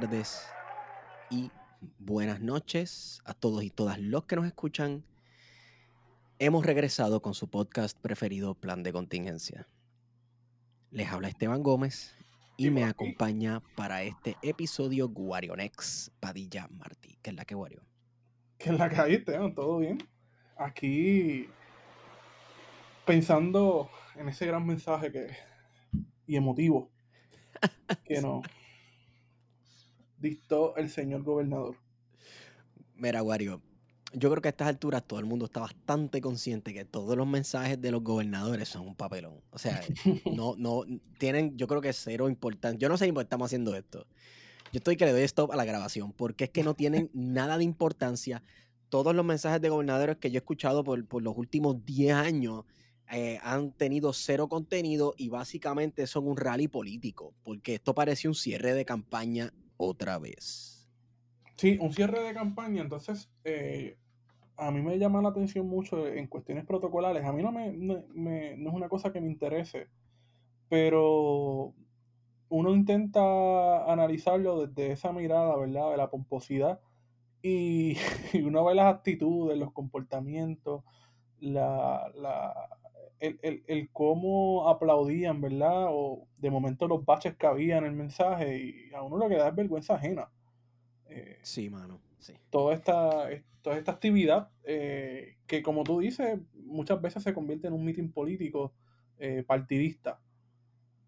tardes y buenas noches a todos y todas los que nos escuchan. Hemos regresado con su podcast preferido, Plan de Contingencia. Les habla Esteban Gómez y me acompaña para este episodio Guarionex Padilla Martí. ¿Qué es la que Guario? ¿Qué es la que hay, Esteban? ¿Todo bien? Aquí pensando en ese gran mensaje que y emotivo que no dictó el señor gobernador. Mira, Wario, yo creo que a estas alturas todo el mundo está bastante consciente que todos los mensajes de los gobernadores son un papelón. O sea, no, no, tienen, yo creo que cero importancia. Yo no sé ni por qué estamos haciendo esto. Yo estoy que le doy stop a la grabación porque es que no tienen nada de importancia. Todos los mensajes de gobernadores que yo he escuchado por, por los últimos 10 años eh, han tenido cero contenido y básicamente son un rally político, porque esto parece un cierre de campaña otra vez. Sí, un cierre de campaña, entonces eh, a mí me llama la atención mucho en cuestiones protocolares, a mí no, me, no es una cosa que me interese, pero uno intenta analizarlo desde esa mirada, ¿verdad? De la pomposidad y, uno ve las actitudes, los comportamientos, la, el, cómo aplaudían, ¿verdad? O de momento los baches que había en el mensaje y a uno lo que da es vergüenza ajena. Eh, sí, mano, sí. Toda esta, toda esta actividad eh, que, como tú dices, muchas veces se convierte en un mitin político eh, partidista.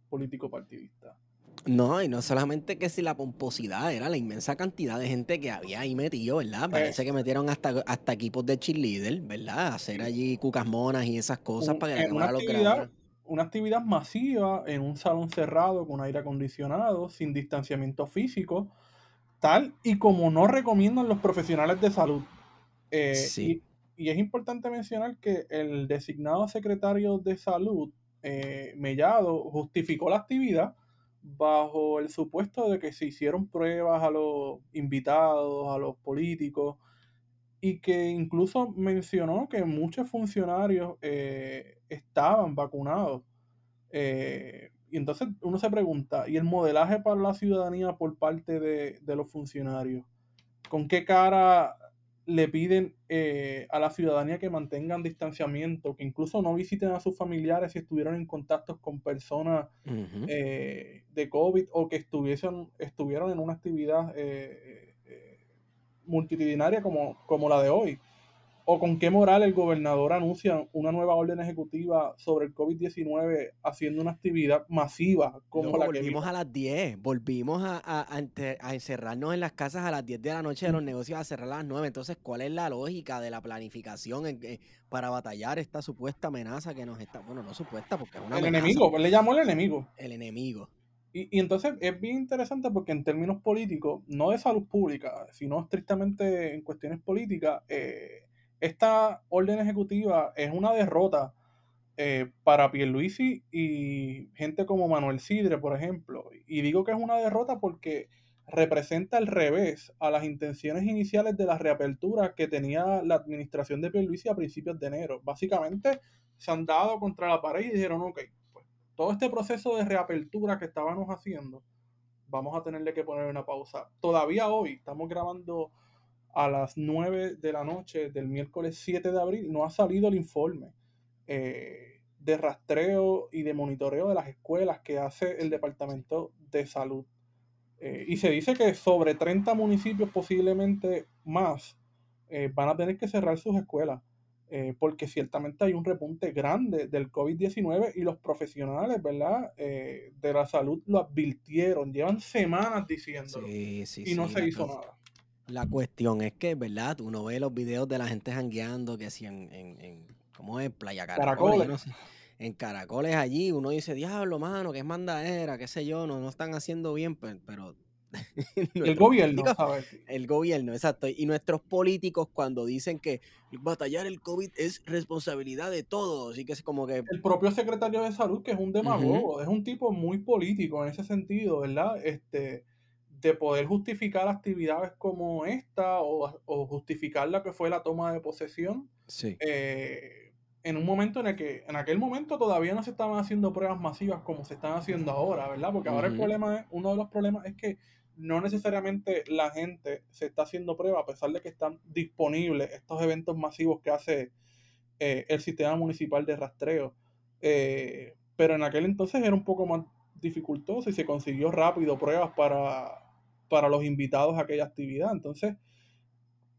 Político partidista. No, y no solamente que si la pomposidad, era la inmensa cantidad de gente que había ahí metido, ¿verdad? Parece que metieron hasta, hasta equipos de cheerleader, ¿verdad? Hacer allí cucas monas y esas cosas para que una actividad, Una actividad masiva en un salón cerrado con aire acondicionado, sin distanciamiento físico, tal y como no recomiendan los profesionales de salud. Eh, sí. y, es importante mencionar que el designado secretario de salud, eh, Mellado, justificó la actividad bajo el supuesto de que se hicieron pruebas a los invitados, a los políticos, y que incluso mencionó que muchos funcionarios eh, estaban vacunados. Eh, y entonces uno se pregunta, ¿y el modelaje para la ciudadanía por parte de, de los funcionarios? ¿Con qué cara le piden eh, a la ciudadanía que mantengan distanciamiento, que incluso no visiten a sus familiares si estuvieron en contacto con personas eh, de COVID o que estuviesen, estuvieron en una actividad eh, multitudinaria como, como la de hoy o con qué moral el gobernador anuncia una nueva orden ejecutiva sobre el COVID-19 haciendo una actividad masiva como la volvimos a las 10, volvimos a, encerrarnos en las casas a las 10 de la noche de los negocios a cerrar a las 9. Entonces, ¿cuál es la lógica de la planificación para batallar esta supuesta amenaza que nos está, bueno, no supuesta porque es una El enemigo, le llamó el enemigo. El enemigo. Y, entonces es bien interesante porque en términos políticos, no de salud pública, sino estrictamente en cuestiones políticas, eh, esta orden ejecutiva es una derrota eh, para Pierluisi y gente como Manuel Sidre, por ejemplo. Y digo que es una derrota porque representa el revés a las intenciones iniciales de la reapertura que tenía la administración de Pierluisi a principios de enero. Básicamente se han dado contra la pared y dijeron, ok, pues todo este proceso de reapertura que estábamos haciendo, vamos a tenerle que poner una pausa. Todavía hoy estamos grabando a las 9 de la noche del miércoles 7 de abril no ha salido el informe eh, de rastreo y de monitoreo de las escuelas que hace el Departamento de Salud. Eh, y se dice que sobre 30 municipios, posiblemente más, eh, van a tener que cerrar sus escuelas. porque ciertamente hay un repunte grande del COVID-19 y los profesionales, ¿verdad? de la salud lo advirtieron, llevan semanas diciéndolo y no se hizo nada. La cuestión es que, ¿verdad? Uno ve los videos de la gente jangueando, que si en, en, ¿cómo es? Playa Caracoles. en Caracoles allí, uno dice, diablo, mano, que es mandadera, qué sé yo, no, no están haciendo bien, pero... el gobierno, El gobierno, exacto. Y nuestros políticos cuando dicen que batallar el COVID es responsabilidad de todos, y que es como que... El propio secretario de salud, que es un demagogo, es un tipo muy político en ese sentido, ¿verdad? Este de poder justificar actividades como esta o, justificar la que fue la toma de posesión. Sí. Eh, en un momento en el que en aquel momento todavía no se estaban haciendo pruebas masivas como se están haciendo ahora, ¿verdad? Porque ahora el problema es, uno de los problemas es que no necesariamente la gente se está haciendo pruebas a pesar de que están disponibles estos eventos masivos que hace eh, el sistema municipal de rastreo. Eh, pero en aquel entonces era un poco más dificultoso y se consiguió rápido pruebas para, para los invitados a aquella actividad. Entonces,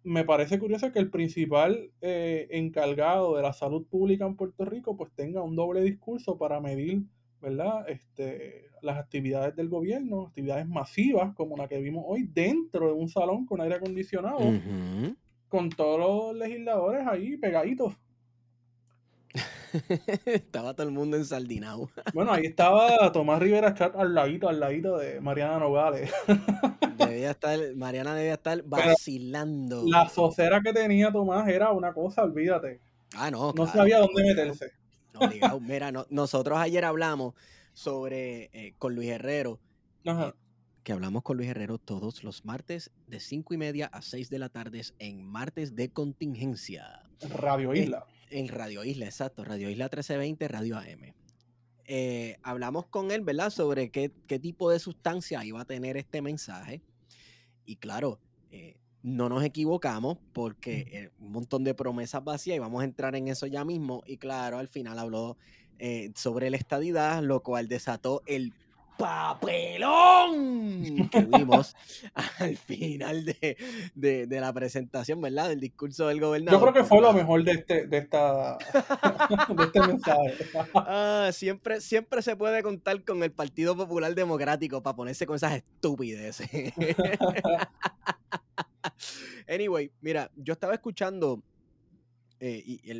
me parece curioso que el principal eh, encargado de la salud pública en Puerto Rico pues tenga un doble discurso para medir, ¿verdad? Este, las actividades del gobierno, actividades masivas como la que vimos hoy dentro de un salón con aire acondicionado, con todos los legisladores ahí pegaditos. estaba todo el mundo ensaldinado. bueno, ahí estaba Tomás Rivera Chat al ladito, al ladito de Mariana Nogales. debía estar, Mariana debía estar vacilando. la socera que tenía Tomás era una cosa, olvídate. Ah, no. No sabía dónde meterse. mira, nosotros ayer hablamos sobre eh, con Luis Herrero. Eh, que hablamos con Luis Herrero todos los martes de 5 y media a 6 de la tarde en martes de contingencia. Radio Isla. En Radio Isla, exacto. Radio Isla 1320, Radio AM. Eh, hablamos con él, ¿verdad? Sobre qué, tipo de sustancia iba a tener este mensaje. Y claro, eh, no nos equivocamos porque eh, un montón de promesas vacías y vamos a entrar en eso ya mismo. Y claro, al final habló sobre la estadidad, lo cual desató el papelón que vimos al final de, la presentación, ¿verdad? Del discurso del gobernador. Yo creo que fue lo mejor de este, de esta, de este mensaje. Ah, siempre, siempre se puede contar con el Partido Popular Democrático para ponerse con esas estupideces. anyway, mira, yo estaba escuchando eh, y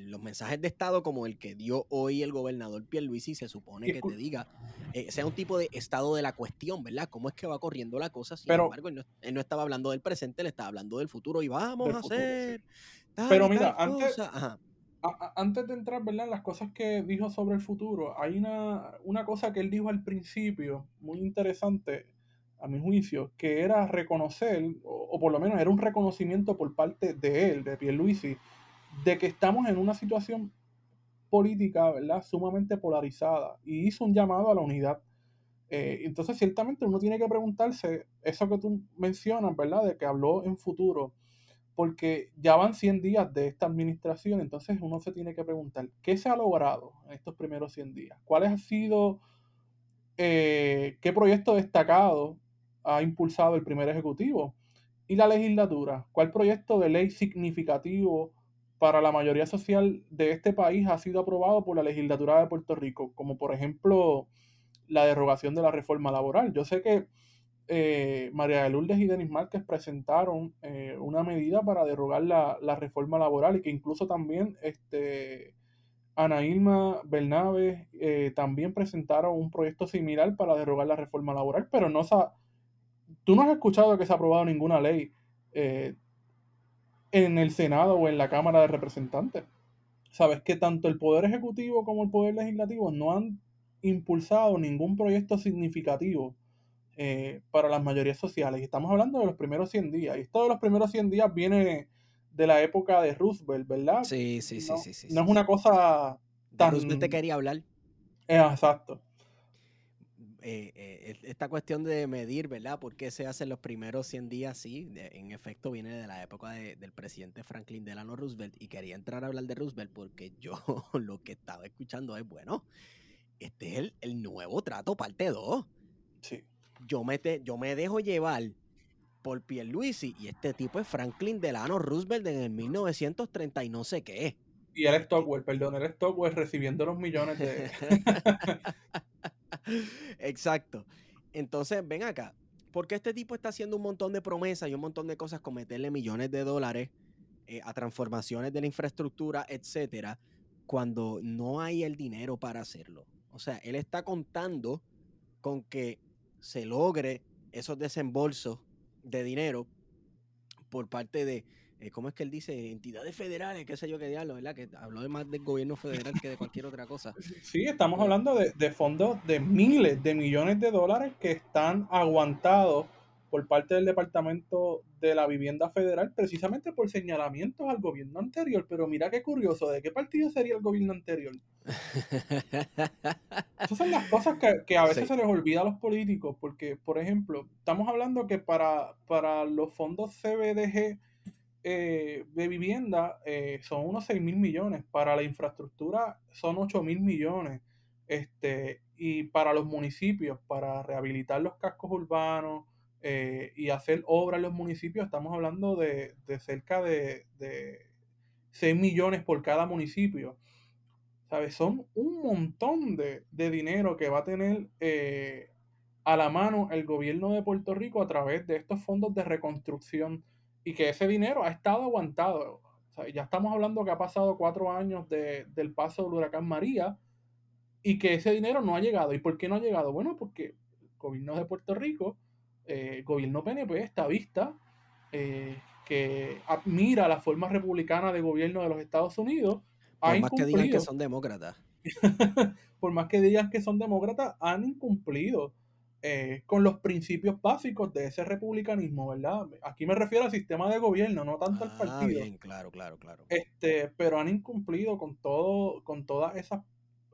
los mensajes de Estado como el que dio hoy el gobernador Pierluisi se supone que te diga, eh, sea un tipo de estado de la cuestión, ¿verdad? ¿Cómo es que va corriendo la cosa? Sin embargo, él no, estaba hablando del presente, él estaba hablando del futuro y vamos a hacer... Pero mira, antes, antes de entrar, ¿verdad? Las cosas que dijo sobre el futuro, hay una, una cosa que él dijo al principio, muy interesante, a mi juicio, que era reconocer, o, o, por lo menos era un reconocimiento por parte de él, de Pierluisi, de que estamos en una situación política, ¿verdad? Sumamente polarizada y hizo un llamado a la unidad. Eh, entonces, ciertamente uno tiene que preguntarse eso que tú mencionas, ¿verdad? De que habló en futuro, porque ya van 100 días de esta administración, entonces uno se tiene que preguntar, ¿qué se ha logrado en estos primeros 100 días? ¿Cuáles han sido, eh, qué proyecto destacado ha impulsado el primer ejecutivo? Y la legislatura, ¿cuál proyecto de ley significativo para la mayoría social de este país ha sido aprobado por la legislatura de Puerto Rico, como por ejemplo la derogación de la reforma laboral. Yo sé que eh, María de Lourdes y Denis Márquez presentaron eh, una medida para derogar la, reforma laboral y que incluso también este, Ana Irma Bernabe eh, también presentaron un proyecto similar para derogar la reforma laboral, pero no tú no has escuchado que se ha aprobado ninguna ley en el Senado o en la Cámara de Representantes. Sabes que tanto el Poder Ejecutivo como el Poder Legislativo no han impulsado ningún proyecto significativo eh, para las mayorías sociales. Y estamos hablando de los primeros 100 días. Y esto de los primeros 100 días viene de la época de Roosevelt, ¿verdad? Sí, sí, sí, sí, sí. No es una cosa tan... Roosevelt te quería hablar. Eh, exacto. Eh, eh, esta cuestión de medir, ¿verdad? ¿Por qué se hacen los primeros 100 días? Sí, en efecto viene de la época del presidente Franklin Delano Roosevelt y quería entrar a hablar de Roosevelt porque yo lo que estaba escuchando es, bueno, este es el, nuevo trato parte 2. Sí. Yo me, yo me dejo llevar por Pierluisi y este tipo es Franklin Delano Roosevelt en el 1930 y no sé qué. Y el Stockwell, perdón, el Stockwell recibiendo los millones de... Exacto. Entonces, ven acá. Porque este tipo está haciendo un montón de promesas y un montón de cosas con meterle millones de dólares eh, a transformaciones de la infraestructura, etcétera, cuando no hay el dinero para hacerlo? O sea, él está contando con que se logre esos desembolsos de dinero por parte de eh, ¿cómo es que él dice? Entidades federales, qué sé yo qué diablo, ¿verdad? Que habló más del gobierno federal que de cualquier otra cosa. Sí, estamos hablando de, fondos de miles de millones de dólares que están aguantados por parte del Departamento de la Vivienda Federal, precisamente por señalamientos al gobierno anterior. Pero mira qué curioso, ¿de qué partido sería el gobierno anterior? Esas son las cosas que, a veces se les olvida a los políticos, porque, por ejemplo, estamos hablando que para, para los fondos CBDG eh, de vivienda eh, son unos 6 mil millones, para la infraestructura son 8 mil millones, este, y para los municipios, para rehabilitar los cascos urbanos, eh, y hacer obras en los municipios, estamos hablando de, cerca de, 6 millones por cada municipio. ¿Sabes? Son un montón de, dinero que va a tener a la mano el gobierno de Puerto Rico a través de estos fondos de reconstrucción y que ese dinero ha estado aguantado. ya estamos hablando que ha pasado cuatro años del paso del huracán María y que ese dinero no ha llegado. ¿Y por qué no ha llegado? Bueno, porque el gobierno de Puerto Rico eh, gobierno PNP, vista eh, que admira la forma republicana de gobierno de los Estados Unidos. Por más que digan que son demócratas. por más que digan que son demócratas, han incumplido eh, con los principios básicos de ese republicanismo, ¿verdad? Aquí me refiero al sistema de gobierno, no tanto al ah, partido. Bien, claro, claro, claro. Este, pero han incumplido con todo, con todas esas,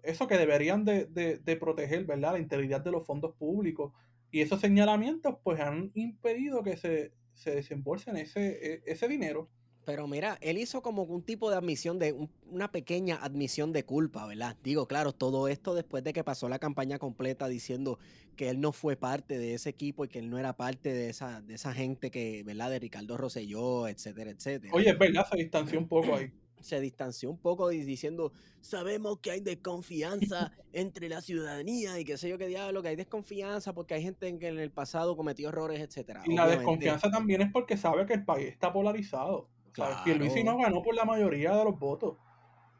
eso que deberían de, de proteger, ¿verdad? La integridad de los fondos públicos, y esos señalamientos pues han impedido que se, se desembolsen ese, e, ese dinero. Pero mira, él hizo como un tipo de admisión, de una pequeña admisión de culpa, ¿verdad? Digo, claro, todo esto después de que pasó la campaña completa diciendo que él no fue parte de ese equipo y que él no era parte de esa, de esa gente que, ¿verdad? De Ricardo Rosselló, etcétera, etcétera. Oye, es verdad, se distanció un poco ahí se distanció un poco diciendo, sabemos que hay desconfianza entre la ciudadanía y qué sé yo qué diablo, que hay desconfianza porque hay gente que en el pasado cometió errores, etcétera. Y la desconfianza también es porque sabe que el país está polarizado. Claro. Que Luis no ganó por la mayoría de los votos.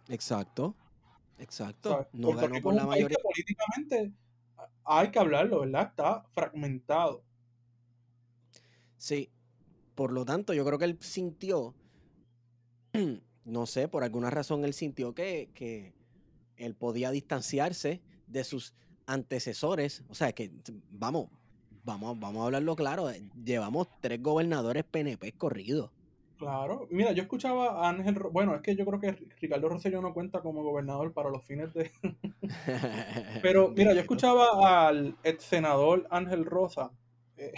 Exacto. Exacto. No ganó por la mayoría. políticamente hay que hablarlo, ¿verdad? Está fragmentado. Sí. Por lo tanto, yo creo que él sintió no sé, por alguna razón él sintió que, él podía distanciarse de sus antecesores. O sea, que vamos, vamos, vamos a hablarlo claro. Llevamos tres gobernadores PNP corridos. Claro, mira, yo escuchaba a Ángel, bueno, es que yo creo que Ricardo Rosselló no cuenta como gobernador para los fines de... Pero mira, yo escuchaba al ex senador Ángel Rosa eh,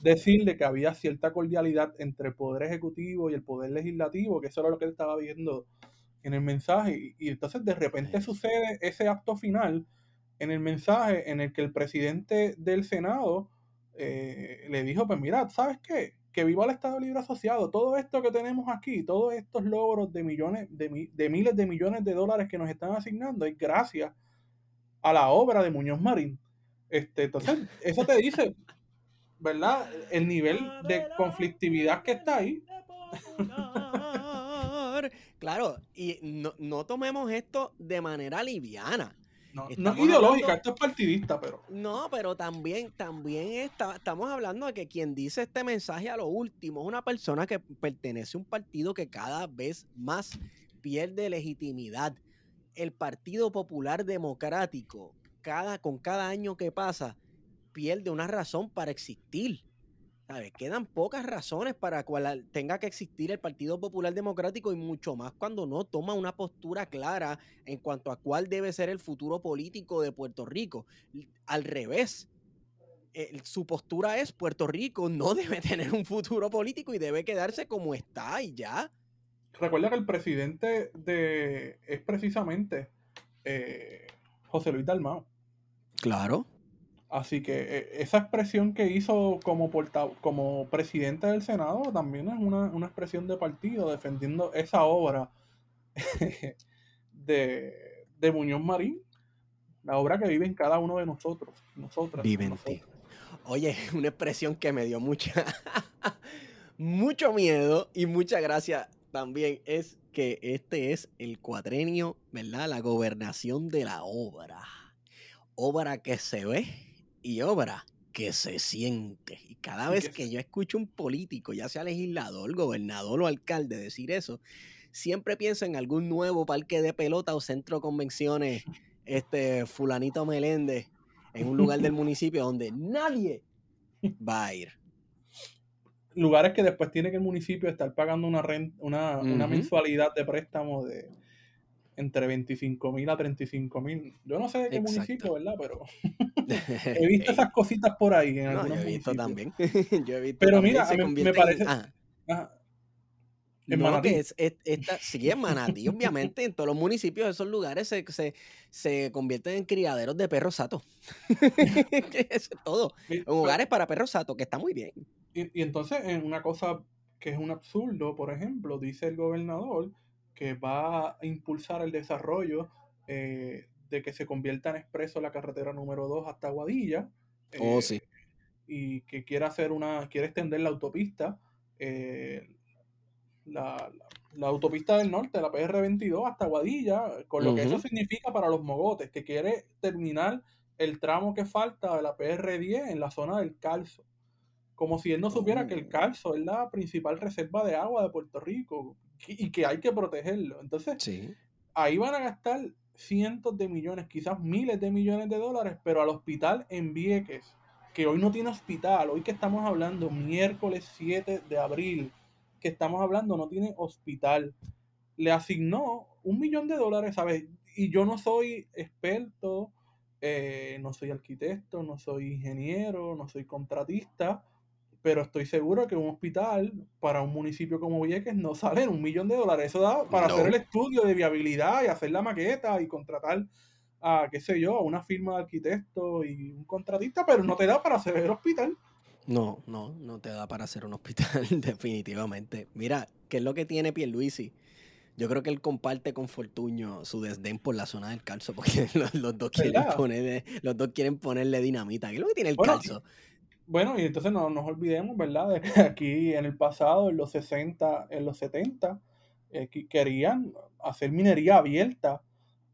decirle que había cierta cordialidad entre el poder ejecutivo y el poder legislativo, que eso era lo que él estaba viendo en el mensaje. Y, entonces de repente sucede ese acto final en el mensaje en el que el presidente del Senado eh, le dijo, pues mira, ¿sabes qué? Que viva el Estado Libre Asociado. Todo esto que tenemos aquí, todos estos logros de millones, de, miles de millones de dólares que nos están asignando es gracias a la obra de Muñoz Marín. Este, entonces, eso te dice, ¿verdad? El nivel de conflictividad que está ahí. Claro, y no, tomemos esto de manera liviana. No, no ideológica, esto es partidista, pero. No, pero también, también está, estamos hablando de que quien dice este mensaje a lo último es una persona que pertenece a un partido que cada vez más pierde legitimidad. El Partido Popular Democrático, cada, con cada año que pasa, pierde una razón para existir. ¿Sabes? Quedan pocas razones para cual tenga que existir el Partido Popular Democrático y mucho más cuando no toma una postura clara en cuanto a cuál debe ser el futuro político de Puerto Rico. Al revés, su postura es Puerto Rico no debe tener un futuro político y debe quedarse como está y ya. Recuerda que el presidente de es precisamente eh, José Luis Dalmao. Claro. Así que eh, esa expresión que hizo como, como presidente del Senado también es una, expresión de partido defendiendo esa obra de, de, Muñoz Marín, la obra que vive en cada uno de nosotros. Nosotras, vive en ti. Oye, una expresión que me dio mucha, mucho miedo y mucha gracia también es que este es el cuadrenio, ¿verdad? La gobernación de la obra. Obra que se ve y obra que se siente. Y cada vez que yo escucho un político, ya sea legislador, gobernador o alcalde, decir eso, siempre pienso en algún nuevo parque de pelota o centro de convenciones, este fulanito Meléndez, en un lugar del municipio donde nadie va a ir. lugares que después tiene que el municipio estar pagando una, una, una mensualidad de préstamo de entre 25 mil a 35 mil. Yo no sé de qué municipio, ¿verdad? Pero he visto esas cositas por ahí en algunos yo he visto también. yo he visto Pero mira, me, parece... En no, que es, esta, sí, en Manatí, obviamente, en todos los municipios, esos lugares se, se, se convierten en criaderos de perros satos. es todo. En lugares para perros satos, que está muy bien. Y, y entonces, en una cosa que es un absurdo, por ejemplo, dice el gobernador que va a impulsar el desarrollo eh, de que se convierta en expreso la carretera número 2 hasta Guadilla. oh, sí. Eh, y que quiere hacer una, quiere extender la autopista. Eh, la, autopista del norte, la PR22 hasta Guadilla, con lo que eso significa para los mogotes, que quiere terminar el tramo que falta de la PR10 en la zona del Calzo. Como si él no supiera que el oh. Calzo es la principal reserva de agua de Puerto Rico y que hay que protegerlo. Entonces, ahí van a gastar cientos de millones, quizás miles de millones de dólares, pero al hospital en Vieques, que hoy no tiene hospital, hoy que estamos hablando, miércoles 7 de abril, que estamos hablando no tiene hospital. Le asignó un millón de dólares, ¿sabes? Y yo no soy experto, eh, no soy arquitecto, no soy ingeniero, no soy contratista, pero estoy seguro que un hospital para un municipio como Vieques no sale en un millón de dólares. Eso da para hacer el estudio de viabilidad y hacer la maqueta y contratar a, qué sé yo, a una firma de arquitectos y un contratista, pero no te da para hacer el hospital. No, no, no te da para hacer un hospital, definitivamente. Mira, ¿qué es lo que tiene Pierluisi? Yo creo que él comparte con Fortuño su desdén por la zona del calzo, porque los, dos, quieren ponerle, los dos quieren ponerle dinamita. ¿Qué es lo que tiene el calzo? Bueno, y entonces no nos olvidemos, ¿verdad?, de que aquí en el pasado, en los 60, en los 70, eh, querían hacer minería abierta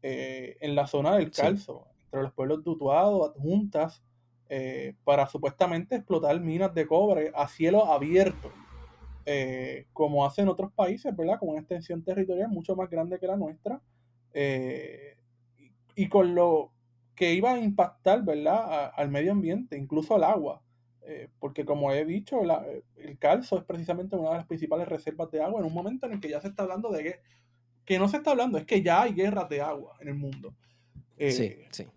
eh, en la zona del calzo, entre los pueblos de Utuado, adjuntas, eh, para supuestamente explotar minas de cobre a cielo abierto, como hacen otros países, ¿verdad? Con una extensión territorial mucho más grande que la nuestra, y, con lo que iba a impactar, ¿verdad? al medio ambiente, incluso al agua, porque como he dicho, el calzo es precisamente una de las principales reservas de agua en un momento en el que ya se está hablando de que, que no se está hablando, es que ya hay guerras de agua en el mundo. sí, sí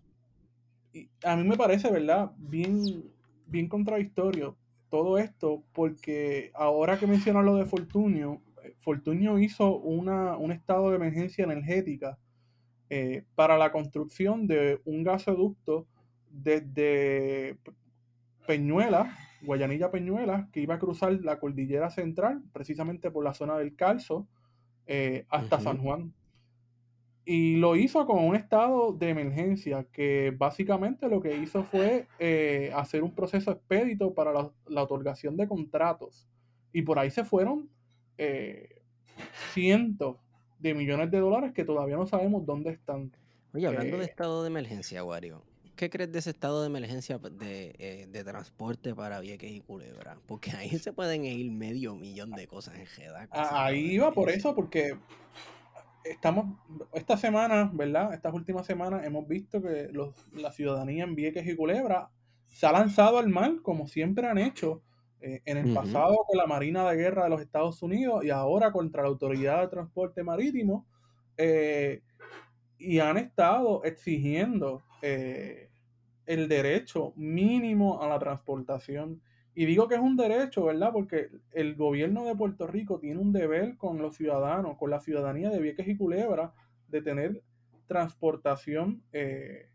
a mí me parece, ¿verdad? Bien, bien contradictorio todo esto, porque ahora que mencionas lo de Fortunio, eh, Fortunio hizo una, un estado de emergencia energética eh, para la construcción de un gasoducto desde Peñuela, Guayanilla Peñuela, que iba a cruzar la cordillera central, precisamente por la zona del Calzo, eh, hasta San Juan. Y lo hizo con un estado de emergencia, que básicamente lo que hizo fue eh, hacer un proceso expedito para la, otorgación de contratos. Y por ahí se fueron eh, cientos de millones de dólares que todavía no sabemos dónde están. Oye, hablando de estado de emergencia, Wario, ¿qué crees de ese estado de emergencia de, de, transporte para Vieques y Culebra? Porque ahí se pueden ir medio millón de cosas en GEDA. Ahí iba por eso, porque estamos, esta semana, ¿verdad? Estas últimas semanas hemos visto que los, la ciudadanía en Vieques y Culebra se ha lanzado al mar, como siempre han hecho eh, en el pasado con la Marina de Guerra de los Estados Unidos y ahora contra la Autoridad de Transporte Marítimo, eh, y han estado exigiendo eh, el derecho mínimo a la transportación y digo que es un derecho, ¿verdad? Porque el gobierno de Puerto Rico tiene un deber con los ciudadanos, con la ciudadanía de Vieques y Culebra, de tener transportación eh,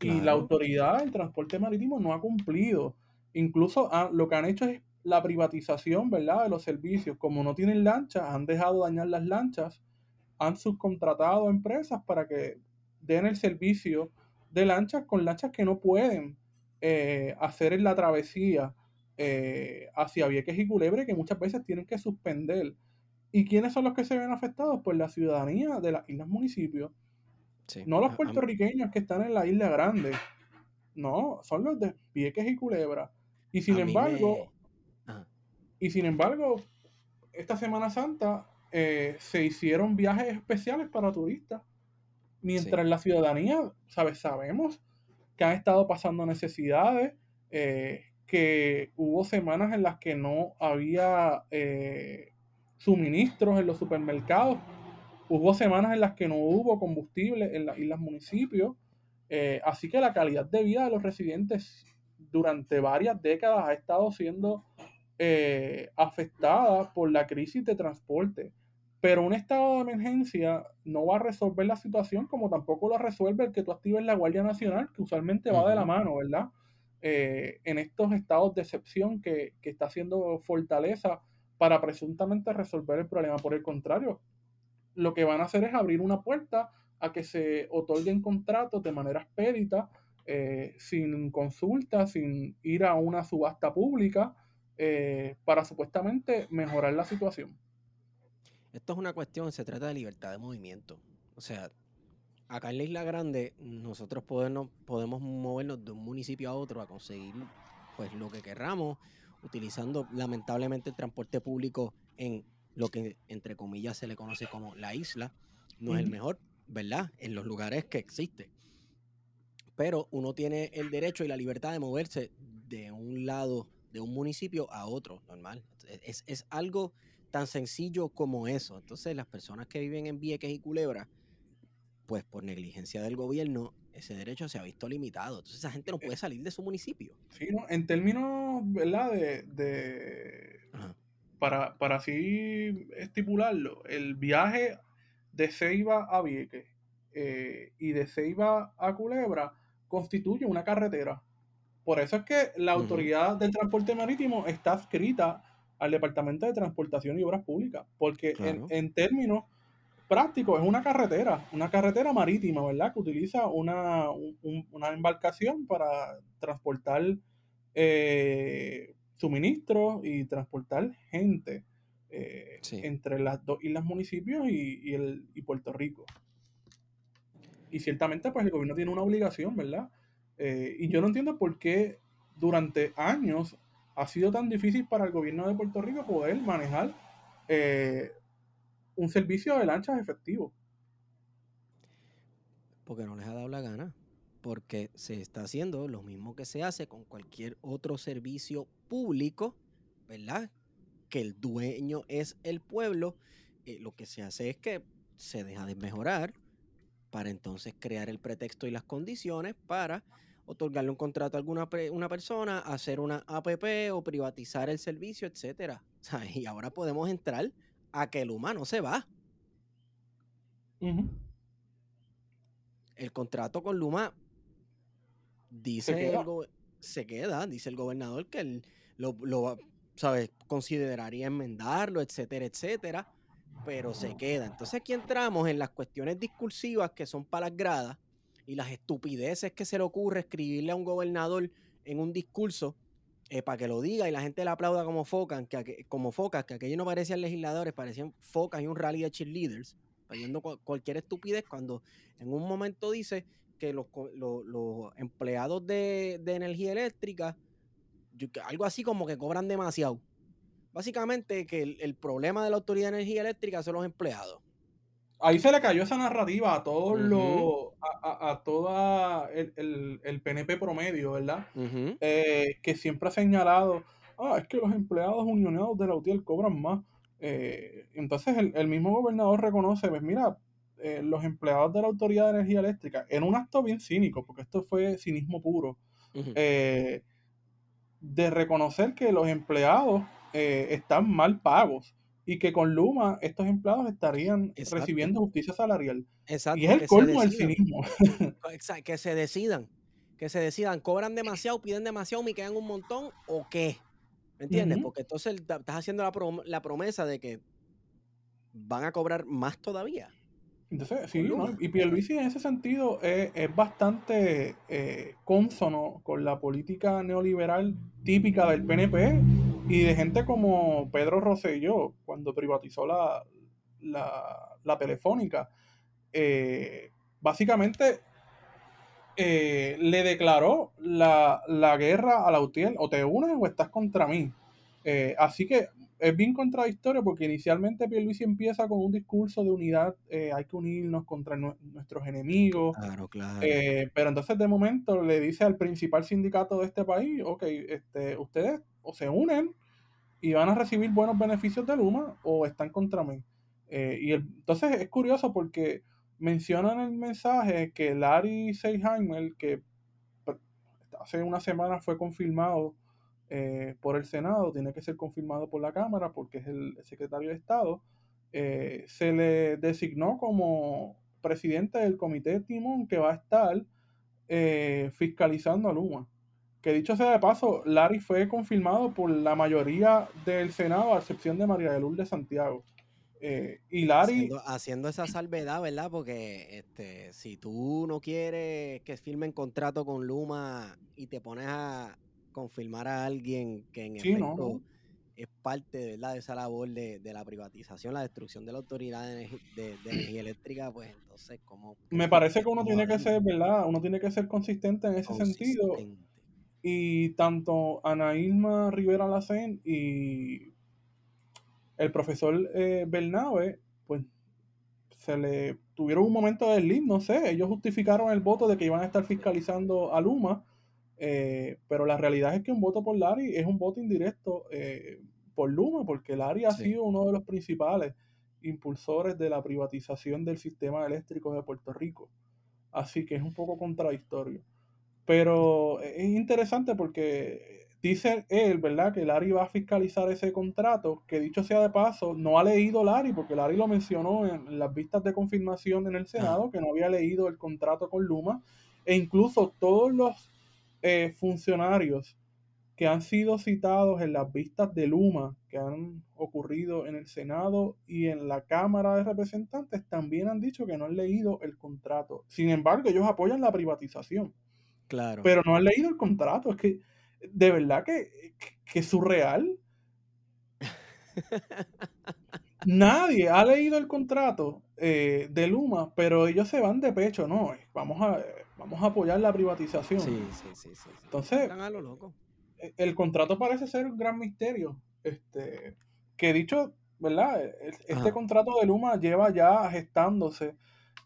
y la autoridad del transporte marítimo no ha cumplido. Incluso lo que han hecho es la privatización, ¿verdad? De los servicios. Como no tienen lanchas, han dejado dañar las lanchas, han subcontratado empresas para que den el servicio de lanchas con lanchas que no pueden eh, hacer la travesía eh, hacia Vieques y Culebre que muchas veces tienen que suspender. ¿Y quiénes son los que se ven afectados? Pues la ciudadanía de las islas municipios. No los puertorriqueños que están en la isla grande. No, son los de Vieques y Culebra. Y sin embargo, y sin embargo, esta Semana Santa eh, se hicieron viajes especiales para turistas. Mientras la ciudadanía, ¿sabes? Sabemos que han estado pasando necesidades, eh, que hubo semanas en las que no había eh, suministros en los supermercados, hubo semanas en las que no hubo combustible en las islas municipios, eh, así que la calidad de vida de los residentes durante varias décadas ha estado siendo eh, afectada por la crisis de transporte. Pero un estado de emergencia no va a resolver la situación como tampoco lo resuelve el que tú actives la Guardia Nacional, que usualmente va de la mano, ¿verdad? Eh, en estos estados de excepción que, que, está haciendo fortaleza para presuntamente resolver el problema. Por el contrario, lo que van a hacer es abrir una puerta a que se otorguen contratos de manera expedita, eh, sin consulta, sin ir a una subasta pública, eh, para supuestamente mejorar la situación. Esto es una cuestión, se trata de libertad de movimiento. O sea, acá en la Isla Grande nosotros podemos, podemos movernos de un municipio a otro a conseguir pues lo que querramos, utilizando lamentablemente el transporte público en lo que entre comillas se le conoce como la isla. No es el mejor, ¿verdad? En los lugares que existe. Pero uno tiene el derecho y la libertad de moverse de un lado de un municipio a otro, normal. Es, es algo tan sencillo como eso. Entonces, las personas que viven en Vieques y Culebra, pues por negligencia del gobierno, ese derecho se ha visto limitado. Entonces, esa gente no puede salir de su municipio. Sí, ¿no? en términos, ¿verdad? De, de para, para así estipularlo, el viaje de Ceiba a Vieques eh, y de Ceiba a Culebra constituye una carretera. Por eso es que la Autoridad del Transporte Marítimo está adscrita al Departamento de Transportación y Obras Públicas, porque en, términos prácticos es una carretera, una carretera marítima, ¿verdad? Que utiliza una, una embarcación para transportar eh, suministros y transportar gente eh, entre las dos islas municipios y, el, y Puerto Rico. Y ciertamente pues el gobierno tiene una obligación, ¿verdad? Eh, y yo no entiendo por qué durante años ha sido tan difícil para el gobierno de Puerto Rico poder manejar eh, un servicio de lanchas efectivo. Porque no les ha dado la gana. Porque se está haciendo lo mismo que se hace con cualquier otro servicio público, ¿verdad? Que el dueño es el pueblo. Eh, lo que se hace es que se deja de mejorar para entonces crear el pretexto y las condiciones para otorgarle un contrato a alguna una persona, hacer una APP o privatizar el servicio, etcétera. y ahora podemos entrar a que el humano se va. El contrato con Luma dice se queda. se queda, dice el gobernador que él lo, lo ¿sabes? consideraría enmendarlo, etcétera, etcétera, pero se queda. Entonces aquí entramos en las cuestiones discursivas que son para las gradas y las estupideces que se le ocurre escribirle a un gobernador en un discurso eh, para que lo diga y la gente le aplauda como focas, que, como focas, que aquellos no parecían legisladores, parecían focas y un rally de cheerleaders, pidiendo cualquier estupidez cuando en un momento dice que los, empleados de, energía eléctrica, algo así como que cobran demasiado. Básicamente que el problema de la Autoridad de Energía Eléctrica son los empleados ahí se le cayó esa narrativa a todos los, a, a, toda el, el, PNP promedio, ¿verdad? Eh, que siempre ha señalado, ah, es que los empleados unionados de la UTIEL cobran más. Eh, entonces el, mismo gobernador reconoce, pues mira, eh, los empleados de la Autoridad de Energía Eléctrica, en un acto bien cínico, porque esto fue cinismo puro, de reconocer que los empleados están mal pagos y que con Luma estos empleados estarían recibiendo justicia salarial. Exacto, y es el colmo del cinismo. que se decidan, que se decidan, cobran demasiado, piden demasiado, me quedan un montón o qué. ¿Me entiendes? Porque entonces estás haciendo la, promesa de que van a cobrar más todavía. Entonces, sí, ¿no? y Pierluisi en ese sentido es, bastante eh, consono con la política neoliberal típica del PNP y de gente como Pedro Rosselló, cuando privatizó la, la, telefónica, eh, básicamente eh, le declaró la, guerra a la UTIEL, o te unes o estás contra mí. Eh, así que es bien contradictorio porque inicialmente Pierluisi empieza con un discurso de unidad, eh, hay que unirnos contra nuestros enemigos. Claro, claro. Eh, pero entonces de momento le dice al principal sindicato de este país, ok, este, ustedes o se unen y van a recibir buenos beneficios de Luma o están contra mí. Eh, y entonces es curioso porque mencionan en el mensaje que Larry Seyheimer, que hace una semana fue confirmado eh, por el Senado, tiene que ser confirmado por la Cámara porque es el, secretario de Estado, eh, se le designó como presidente del comité Timón que va a estar eh, fiscalizando a Luma. Que dicho sea de paso, Larry fue confirmado por la mayoría del Senado, a excepción de María de Lourdes Santiago. y Larry. Haciendo, esa salvedad, ¿verdad? Porque este, si tú no quieres que firmen contrato con Luma y te pones a, confirmar a alguien que en efecto es parte de esa labor de, la privatización, la destrucción de la autoridad de, energía eléctrica, pues entonces, ¿cómo? Me parece que uno tiene que ser, ¿verdad? Uno tiene que ser consistente en ese sentido. Y tanto Ana Irma Rivera Lacen y el profesor eh, Bernabe, pues se le tuvieron un momento de lead, no sé, ellos justificaron el voto de que iban a estar fiscalizando a Luma eh, pero la realidad es que un voto por Larry es un voto indirecto eh, por Luma, porque Larry ha sido uno de los principales impulsores de la privatización del sistema eléctrico de Puerto Rico. Así que es un poco contradictorio. Pero es interesante porque dice él, ¿verdad?, que Larry va a fiscalizar ese contrato, que dicho sea de paso, no ha leído Larry, porque Larry lo mencionó en las vistas de confirmación en el Senado, que no había leído el contrato con Luma, e incluso todos los eh, funcionarios que han sido citados en las vistas de Luma que han ocurrido en el Senado y en la Cámara de Representantes también han dicho que no han leído el contrato. Sin embargo, ellos apoyan la privatización. Claro. Pero no han leído el contrato. Es que, de verdad que, que, es surreal. Nadie ha leído el contrato eh, de Luma, pero ellos se van de pecho, no, vamos a, vamos a apoyar la privatización. Sí, sí, sí. sí. Entonces, e, el contrato parece ser un gran misterio. Este, que dicho, ¿verdad? E, este contrato de Luma lleva ya gestándose.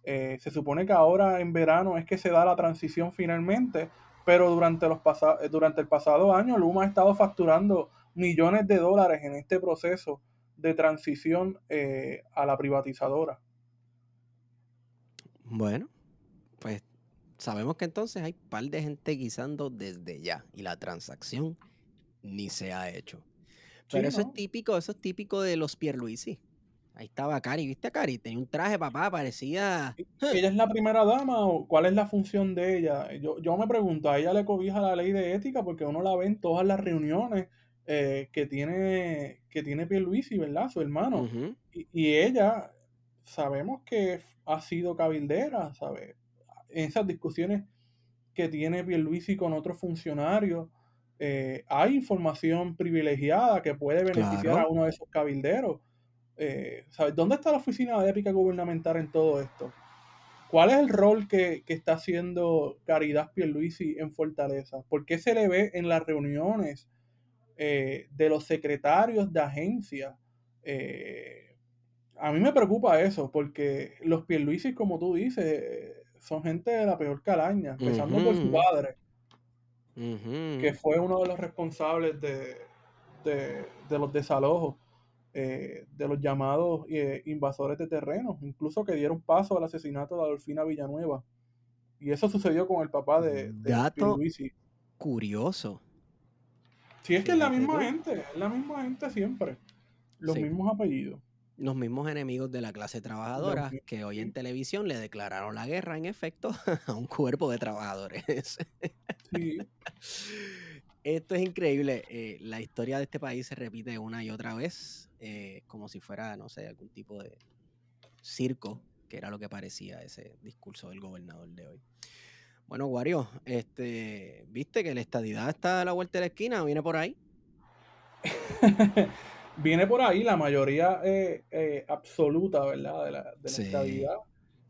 Eh, se supone que ahora en verano es que se da la transición finalmente, pero durante, los eh, durante el pasado año Luma ha estado facturando millones de dólares en este proceso de transición eh, a la privatizadora. Bueno, sabemos que entonces hay un par de gente guisando desde ya y la transacción ni se ha hecho. Pero eso es típico, eso es típico de los Pierluisi. Ahí estaba Cari, ¿viste a Cari? Tenía un traje, papá, parecía... ¿Ella es la primera dama o cuál es la función de ella? Yo, yo me pregunto, ¿a ella le cobija la ley de ética? Porque uno la ve en todas las reuniones eh, que tiene que tiene Pierluisi, ¿verdad? Su hermano. y, y, ella, sabemos que ha sido cabildera, ¿sabes? En esas discusiones que tiene Pierluisi con otros funcionarios, eh, hay información privilegiada que puede beneficiar a uno de esos cabilderos. Eh, ¿sabes? ¿Dónde está la oficina de ética gubernamental en todo esto? ¿Cuál es el rol que, está haciendo Caridad Pierluisi en Fortaleza? ¿Por qué se le ve en las reuniones eh, de los secretarios de agencia? a mí me preocupa eso, porque los Pierluisi, como tú dices, son gente de la peor calaña, empezando por su padre, que fue uno de los responsables de, los desalojos, eh, de los llamados eh, invasores de terrenos, incluso que dieron paso al asesinato de Adolfina Villanueva. Y eso sucedió con el papá de, de Dato curioso. Sí, es que es la misma gente, es la misma gente siempre. Los mismos apellidos los mismos enemigos de la clase trabajadora que hoy en televisión le declararon la guerra, en efecto, a un cuerpo de trabajadores. Esto es increíble. Eh, la historia de este país se repite una y otra vez, eh, como si fuera, no sé, algún tipo de circo, que era lo que parecía ese discurso del gobernador de hoy. Bueno, Wario, este, ¿viste que la estadidad está a la vuelta de la esquina? ¿Viene por ahí? viene por ahí la mayoría eh, eh, absoluta, ¿verdad? De la, de estabilidad.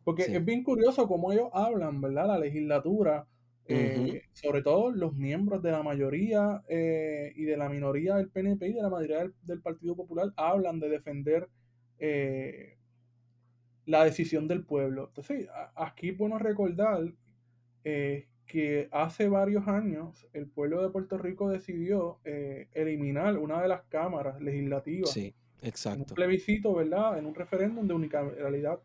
Porque es bien curioso cómo ellos hablan, ¿verdad? La legislatura eh, sobre todo los miembros de la mayoría y de la minoría del PNP y de la mayoría del, Partido Popular hablan de defender la decisión del pueblo. Entonces, aquí es bueno recordar que hace varios años el pueblo de Puerto Rico decidió eliminar una de las cámaras legislativas. Sí, exacto. En un plebiscito, ¿verdad? En un referéndum de unicameralidad,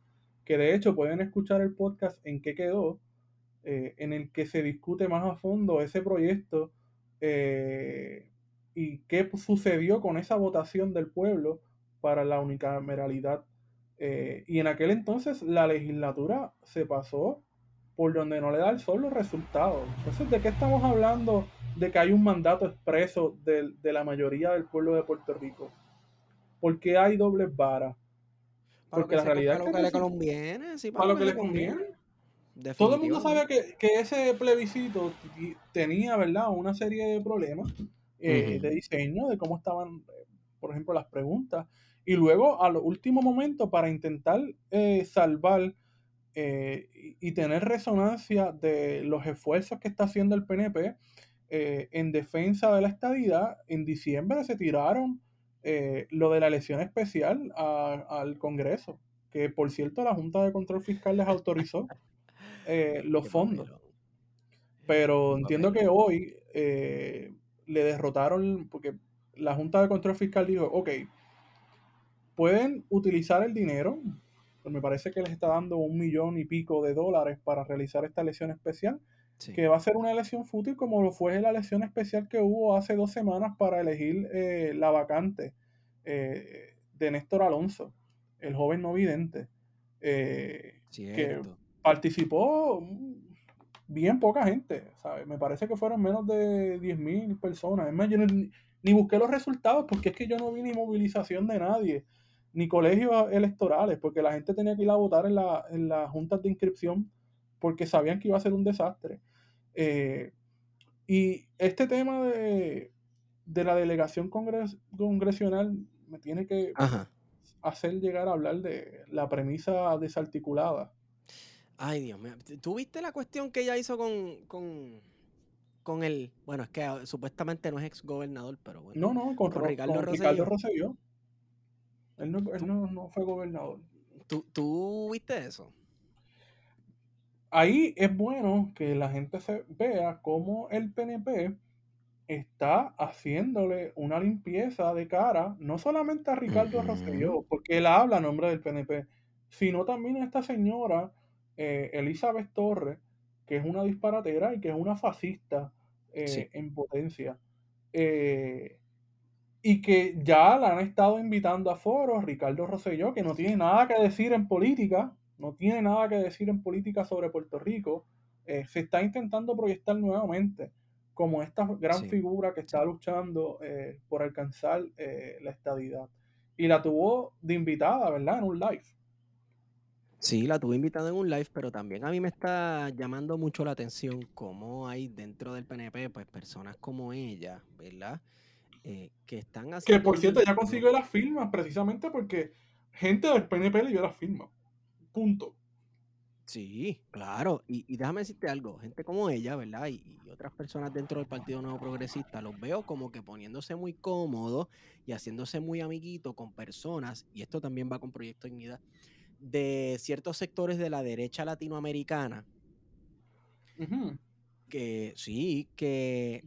que de hecho pueden escuchar el podcast en qué quedó eh, en el que se discute más a fondo ese proyecto eh, y qué sucedió con esa votación del pueblo para la unicameralidad. Eh, y en aquel entonces la legislatura se pasó por donde no le da el sol los resultados. Entonces, ¿de qué estamos hablando de que hay un mandato expreso de, la mayoría del pueblo de Puerto Rico? ¿Por qué hay dobles varas? Porque la realidad es que, le conviene, para, lo que le conviene. Todo el mundo sabe que, ese plebiscito tenía, ¿verdad?, una serie de problemas eh, de diseño, de cómo estaban, por ejemplo, las preguntas. Y luego, a lo último momento, para intentar eh, salvar eh, y, tener resonancia de los esfuerzos que está haciendo el PNP en defensa de la estadidad, en diciembre se tiraron lo de la elección especial al Congreso, que por cierto la Junta de Control Fiscal les autorizó. Eh, los fondos. Pero entiendo que hoy eh, le derrotaron, porque la Junta de Control Fiscal dijo, ok, pueden utilizar el dinero, pues me parece que les está dando un millón y pico de dólares para realizar esta elección especial, que va a ser una elección fútil como lo fue la elección especial que hubo hace dos semanas para elegir eh, la vacante de Néstor Alonso, el joven no vidente. que participó bien poca gente, Me parece que fueron menos de 10.000 personas. Es más, yo ni, busqué los resultados porque es que yo no vi ni movilización de nadie, ni colegios electorales, porque la gente tenía que ir a votar en, la, en las juntas de inscripción porque sabían que iba a ser un desastre. Eh, y este tema de, la delegación congresional me tiene que hacer llegar a hablar de la premisa desarticulada Ay, Dios mío. ¿Tú viste la cuestión que ella hizo con, con, con el. Bueno, es que supuestamente no es ex gobernador, pero bueno. No, no, con, Ricardo, Rosselló. Él, no, él no, fue gobernador. ¿Tú, ¿Tú viste eso? Ahí es bueno que la gente se vea cómo el PNP está haciéndole una limpieza de cara, no solamente a Ricardo Rosselló, porque él habla a nombre del PNP, sino también a esta señora eh, Elizabeth Torres, que es una disparatera y que es una fascista eh, en potencia. Eh, y que ya la han estado invitando a foros, Ricardo Rosselló, que no tiene nada que decir en política, no tiene nada que decir en política sobre Puerto Rico, se está intentando proyectar nuevamente como esta gran figura que está luchando por alcanzar la estadidad. Y la tuvo de invitada, ¿verdad? En un live. Sí, la tuve invitada en un live, pero también a mí me está llamando mucho la atención cómo hay dentro del PNP, pues personas como ella, ¿verdad? Eh, que están haciendo... Que por cierto, ya consiguió las firmas precisamente porque gente del PNP le dio las firmas. Punto. Sí, claro. Y, déjame decirte algo, gente como ella, ¿verdad? Y, y, otras personas dentro del Partido Nuevo Progresista, los veo como que poniéndose muy cómodos y haciéndose muy amiguitos con personas, y esto también va con Proyecto Dignidad, de ciertos sectores de la derecha latinoamericana. Que sí, que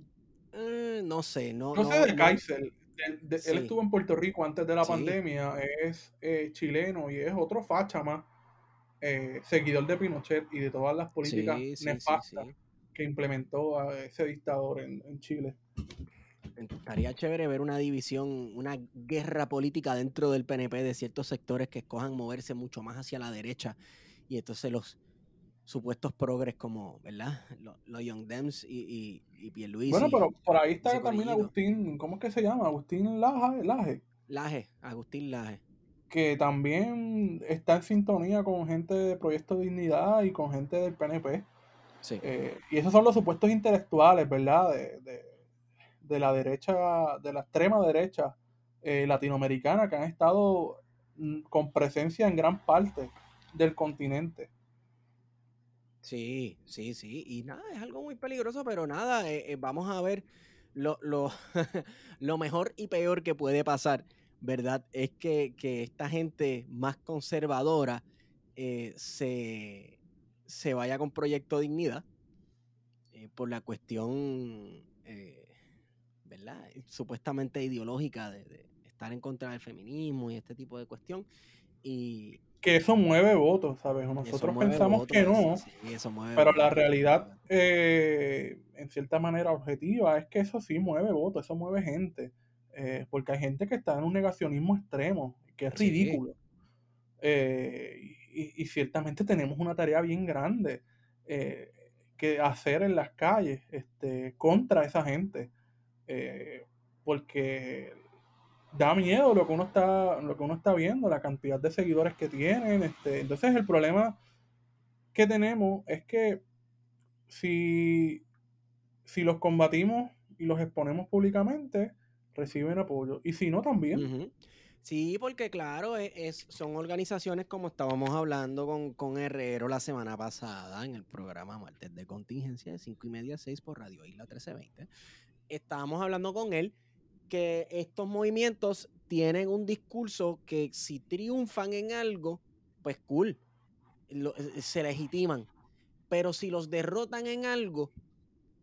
eh, no sé, no. No, sé de Kaiser. Él estuvo en Puerto Rico antes de la pandemia, es eh, chileno y es otro facha más, eh, seguidor de Pinochet y de todas las políticas nefastas que implementó a ese dictador en Chile. Estaría chévere ver una división, una guerra política dentro del PNP de ciertos sectores que escojan moverse mucho más hacia la derecha y entonces los supuestos progres como, ¿verdad? Los, Young Dems y, y, Pierluisi. Bueno, pero por ahí está también Agustín, ¿cómo es que se llama? Agustín Laje. Laje, Laje Agustín Laje. Que también está en sintonía con gente de Proyecto Dignidad y con gente del PNP. Sí. Eh, y esos son los supuestos intelectuales, ¿verdad? de, de la derecha, de la extrema derecha eh, latinoamericana que han estado mm, con presencia en gran parte del continente. Sí, sí, sí. Y nada, es algo muy peligroso, pero nada, eh, eh, vamos a ver lo, lo, lo, mejor y peor que puede pasar, ¿verdad? Es que, que esta gente más conservadora eh, se, se, vaya con Proyecto Dignidad por la cuestión, ¿verdad? Supuestamente ideológica de, de estar en contra del feminismo y este tipo de cuestión. Y, que eso mueve votos, ¿sabes? Nosotros pensamos que no, pero la realidad, eh, en cierta manera objetiva, es que eso sí mueve votos, eso mueve gente, eh, porque hay gente que está en un negacionismo extremo, que es ridículo. Eh, y, ciertamente tenemos una tarea bien grande que hacer en las calles este, contra esa gente, porque da miedo lo que uno está, lo que uno está viendo, la cantidad de seguidores que tienen. Este, entonces el problema que tenemos es que si, si los combatimos y los exponemos públicamente, reciben apoyo. Y si no, también. Sí, porque claro, e, es, son organizaciones como estábamos hablando con, con, Herrero la semana pasada en el programa Martes de Contingencia de 5 y media a 6 por Radio Isla 1320. Estábamos hablando con él que estos movimientos tienen un discurso que si triunfan en algo, pues cool, eh, se legitiman. Pero si los derrotan en algo,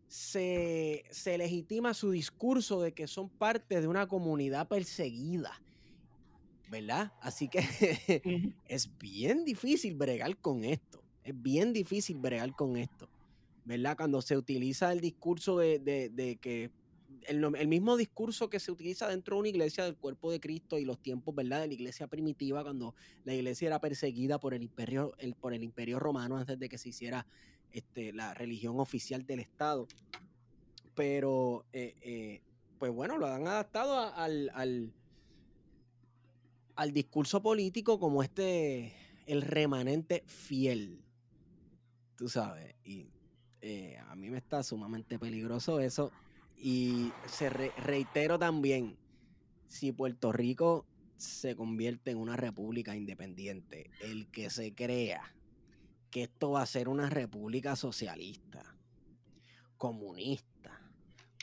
se, legitima su discurso de que son parte de una comunidad perseguida. ¿Verdad? Así que es bien difícil bregar con esto. Es bien difícil bregar con esto. ¿Verdad? Cuando se utiliza el discurso de, de que el, mismo discurso que se utiliza dentro de una iglesia del cuerpo de Cristo y los tiempos, ¿verdad? De la iglesia primitiva, cuando la iglesia era perseguida por el imperio, por el imperio romano antes de que se hiciera este, la religión oficial del Estado. Pero, eh, eh, pues bueno, lo han adaptado al, al, al discurso político como este, el remanente fiel. Tú sabes, y eh, a mí me está sumamente peligroso eso. Y se reitero también, si Puerto Rico se convierte en una república independiente, el que se crea que esto va a ser una república socialista, comunista,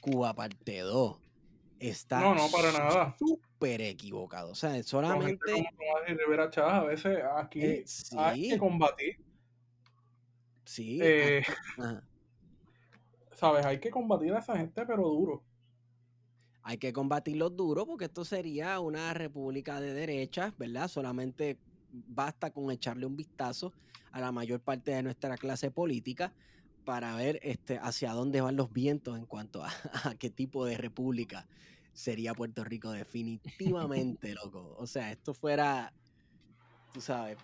Cuba parte 2, está no, no, para nada. súper equivocado. O sea, solamente... Rivera Chávez, a veces aquí eh, hay que combatir. Sí. Eh, ¿sabes? Hay que combatir a esa gente, pero duro. Hay que combatirlos duro porque esto sería una república de derechas, ¿verdad? Solamente basta con echarle un vistazo a la mayor parte de nuestra clase política para ver este, hacia dónde van los vientos en cuanto a, a qué tipo de república sería Puerto Rico definitivamente, loco. O sea, esto fuera tú sabes,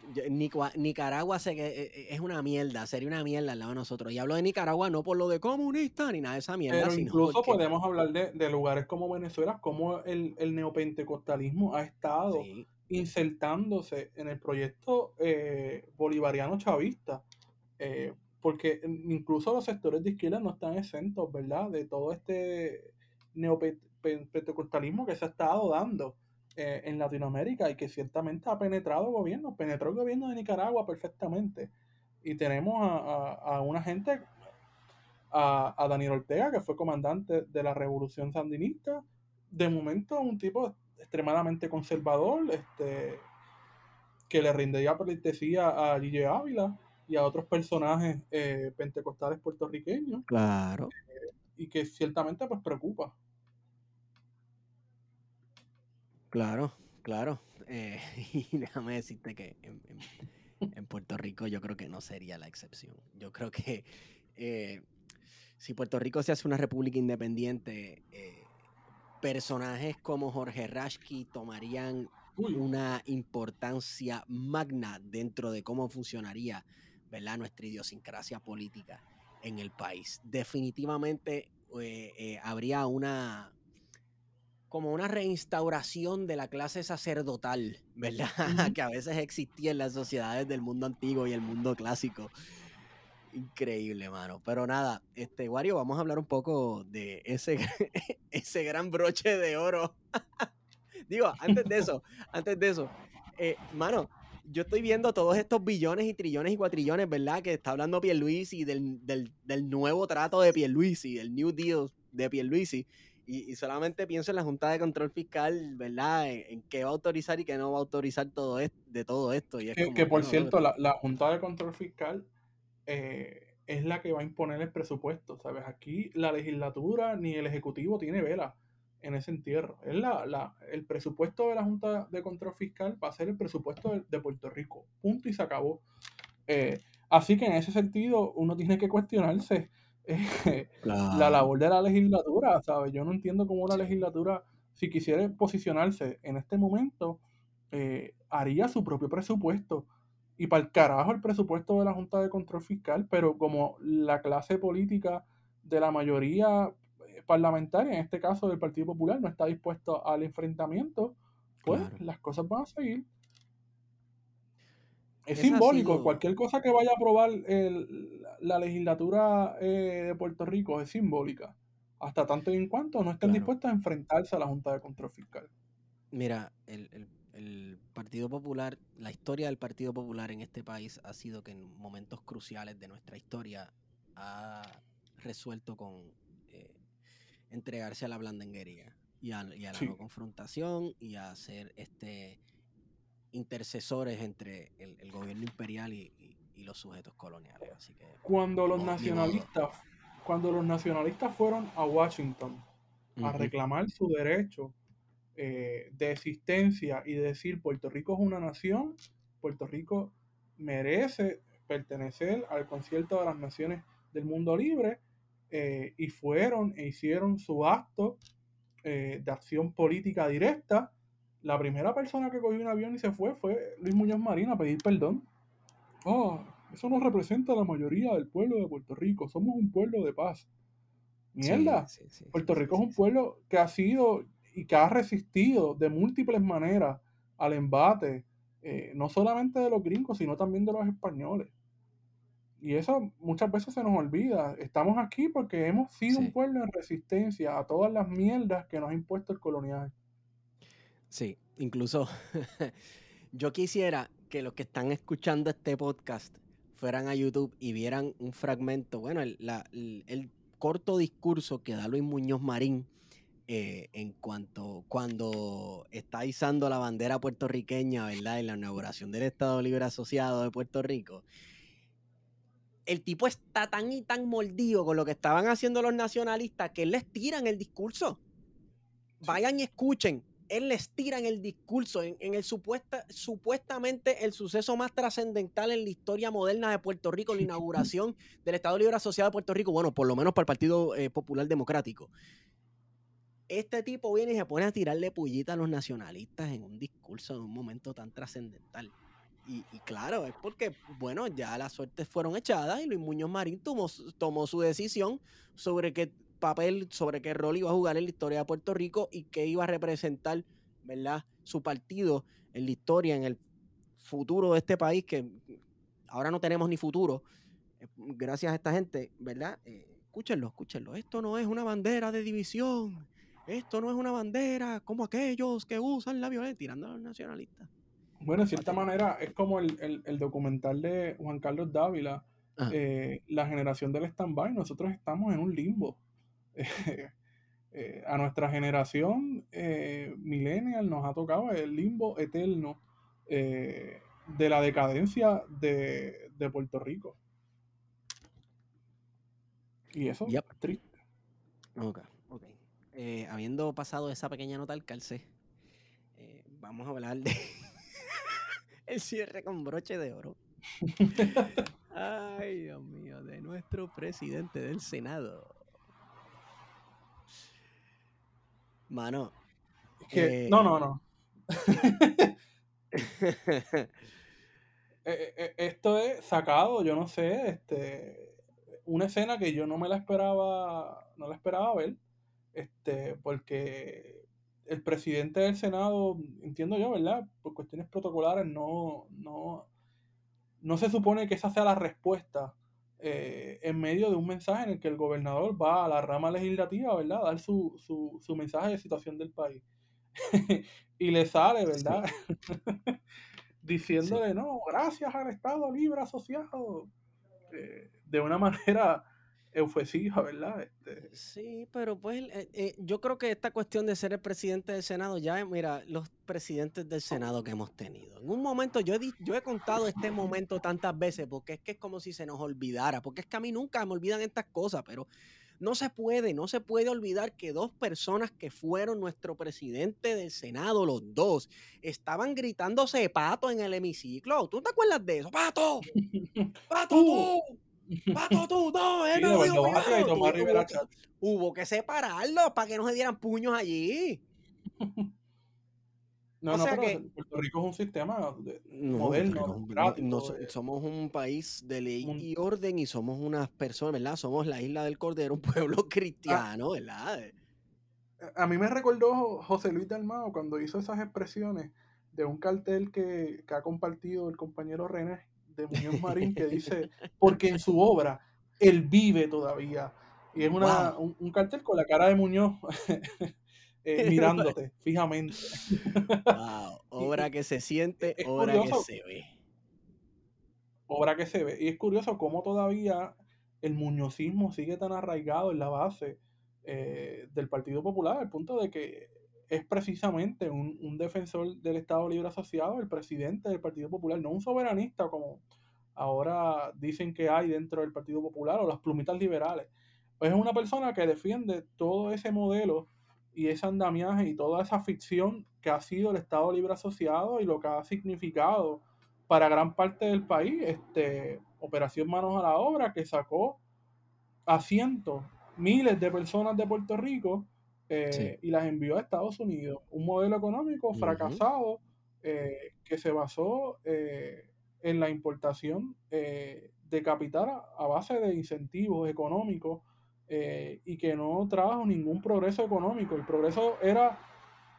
Nicaragua sé que eh, eh, es una mierda, sería una mierda al lado de nosotros. Y hablo de Nicaragua no por lo de comunista ni nada de esa mierda. Pero incluso podemos hablar de, lugares como Venezuela, como el, neopentecostalismo ha estado insertándose en el proyecto eh, bolivariano chavista. porque incluso los sectores de izquierda no están exentos, ¿verdad? De todo este neopentecostalismo que se ha estado dando. Eh, en Latinoamérica y que ciertamente ha penetrado el gobierno, penetró el gobierno de Nicaragua perfectamente. Y tenemos a, una gente, a, Daniel Ortega, que fue comandante de la revolución sandinista, de momento un tipo extremadamente conservador, este, que le rindería pleitesía a Gille Ávila y a otros personajes eh, pentecostales puertorriqueños. Claro. Eh, y que ciertamente pues preocupa. Claro, claro. Eh, y déjame decirte que en, Puerto Rico yo creo que no sería la excepción. Yo creo que eh, si Puerto Rico se hace una república independiente, eh, personajes como Jorge Rashki tomarían una importancia magna dentro de cómo funcionaría ¿verdad? nuestra idiosincrasia política en el país. Definitivamente habría una como una reinstauración de la clase sacerdotal, ¿verdad? que a veces existía en las sociedades del mundo antiguo y el mundo clásico. Increíble, mano. Pero nada, este, Wario, vamos a hablar un poco de ese, ese gran broche de oro. Digo, antes de eso, antes de eso, eh, mano, yo estoy viendo todos estos billones y trillones y cuatrillones, ¿verdad? Que está hablando Pierluisi del, del, del nuevo trato de Pierluisi, el New Deal de Pierluisi. Y, y solamente pienso en la Junta de Control Fiscal, ¿verdad? En, qué va a autorizar y qué no va a autorizar todo esto, de todo esto. Y que, por cierto, la, la, Junta de Control Fiscal eh, es la que va a imponer el presupuesto, ¿sabes? Aquí la legislatura ni el Ejecutivo tiene vela en ese entierro. Es la, la, el presupuesto de la Junta de Control Fiscal va a ser el presupuesto de, Puerto Rico. Punto y se acabó. Eh, así que en ese sentido uno tiene que cuestionarse eh, la labor de la legislatura, ¿sabes? Yo no entiendo cómo la legislatura, si quisiera posicionarse en este momento, eh, haría su propio presupuesto. Y para el carajo el presupuesto de la Junta de Control Fiscal, pero como la clase política de la mayoría parlamentaria, en este caso del Partido Popular, no está dispuesto al enfrentamiento, pues las cosas van a seguir. Es, simbólico, cualquier cosa que vaya a aprobar la legislatura eh, de Puerto Rico es simbólica, hasta tanto y en cuanto no estén dispuestos a enfrentarse a la Junta de Control Fiscal. Mira, el, el Partido Popular, la historia del Partido Popular en este país ha sido que en momentos cruciales de nuestra historia ha resuelto con entregarse a la blandenguería y a, la no confrontación y a ser este intercesores entre el, gobierno imperial y, los sujetos coloniales. Así que, cuando los nacionalistas, cuando los nacionalistas fueron a Washington a reclamar su derecho eh, de existencia y de decir Puerto Rico es una nación, Puerto Rico merece pertenecer al concierto de las naciones del mundo libre, eh, y fueron e hicieron su acto eh, de acción política directa. La primera persona que cogió un avión y se fue fue Luis Muñoz Marín a pedir perdón. Oh, eso no representa a la mayoría del pueblo de Puerto Rico. Somos un pueblo de paz. Mierda. Puerto Rico es un pueblo que ha sido y que ha resistido de múltiples maneras al embate, eh, no solamente de los gringos, sino también de los españoles. Y eso muchas veces se nos olvida. Estamos aquí porque hemos sido un pueblo en resistencia a todas las mierdas que nos ha impuesto el colonial. Sí, incluso yo quisiera que los que están escuchando este podcast fueran a YouTube y vieran un fragmento, bueno, el, el, corto discurso que da Luis Muñoz Marín eh, en cuanto cuando está izando la bandera puertorriqueña, ¿verdad? En la inauguración del Estado Libre Asociado de Puerto Rico el tipo está tan y tan mordido con lo que estaban haciendo los nacionalistas que les tira en el discurso. Vayan y escuchen. Él les tira en el discurso, en, el supuesta, supuestamente el suceso más trascendental en la historia moderna de Puerto Rico, la inauguración del Estado Libre Asociado de Puerto Rico, bueno, por lo menos para el Partido eh, Popular Democrático. Este tipo viene y se pone a tirarle pullita a los nacionalistas en un discurso en un momento tan trascendental. Y, claro, es porque, bueno, ya las suertes fueron echadas y Luis Muñoz Marín tomó, tomó su decisión sobre qué papel, sobre qué rol iba a jugar en la historia de Puerto Rico y qué iba a representar, ¿verdad? Su partido en la historia, en el futuro de este país, que ahora no tenemos ni futuro, eh, gracias a esta gente, ¿verdad? Eh, escúchenlo, escúchenlo. Esto no es una bandera de división. Esto no es una bandera como aquellos que usan la violencia, tirando a los nacionalistas. Bueno, de cierta manera es como el, documental de Juan Carlos Dávila, eh, La generación del stand-by. Nosotros estamos en un limbo. Eh, a nuestra generación eh, millennial nos ha tocado el limbo eterno de la decadencia de, Puerto Rico. Y eso es triste. Ok, ok. habiendo pasado esa pequeña nota al calce, vamos a hablar de el cierre con broche de oro. Ay, Dios mío, de nuestro presidente del Senado. Mano. Eh, no, no, no. Eh, eh, esto es sacado, yo no sé, este, una escena que yo no me la esperaba, no la esperaba ver, este, porque el presidente del Senado, entiendo yo, ¿verdad? Por cuestiones protocolares, no, no, no se supone que esa sea la respuesta eh, en medio de un mensaje en el que el gobernador va a la rama legislativa, ¿verdad? A dar su, su, mensaje de situación del país. y le sale, ¿verdad? diciéndole, no, gracias al Estado Libre Asociado, eh, de una manera eufesiva, ¿verdad? Este... Sí, pero pues eh, eh, yo creo que esta cuestión de ser el presidente del Senado, ya mira, los presidentes del Senado que hemos tenido. En un momento, yo he, yo he contado este momento tantas veces porque es que es como si se nos olvidara, porque es que a mí nunca me olvidan estas cosas, pero no se puede, no se puede olvidar que dos personas que fueron nuestro presidente del Senado, los dos, estaban gritándose pato en el hemiciclo. ¿Tú te acuerdas de eso? ¡Pato! ¡Pato tú! ¡Pato tú! ¡No! Él no hubo, hubo que separarlos para que no se dieran puños allí. No, no, pero Puerto Rico es un sistema moderno. Eh. somos un país de ley y orden y somos unas personas, ¿verdad? Somos la isla del Cordero, un pueblo ah. cristiano, ¿verdad? A mí me recordó José Luis Dalmao cuando hizo esas expresiones de un cartel que, ha compartido el compañero René de Muñoz Marín que dice, porque en su obra él vive todavía. Y es una, un, cartel con la cara de Muñoz eh, mirándote fijamente. Wow, obra que se siente, obra que se ve. Obra que se ve. Y es curioso cómo todavía el muñozismo sigue tan arraigado en la base eh, del Partido Popular, al punto de que es precisamente un, un, defensor del Estado Libre Asociado, el presidente del Partido Popular, no un soberanista como ahora dicen que hay dentro del Partido Popular o las plumitas liberales. Es una persona que defiende todo ese modelo y ese andamiaje y toda esa ficción que ha sido el Estado Libre Asociado y lo que ha significado para gran parte del país, este, Operación Manos a la Obra, que sacó a cientos, miles de personas de Puerto Rico eh, y las envió a Estados Unidos. Un modelo económico fracasado eh, que se basó eh, en la importación de capital a base de incentivos económicos y que no trajo ningún progreso económico. El progreso era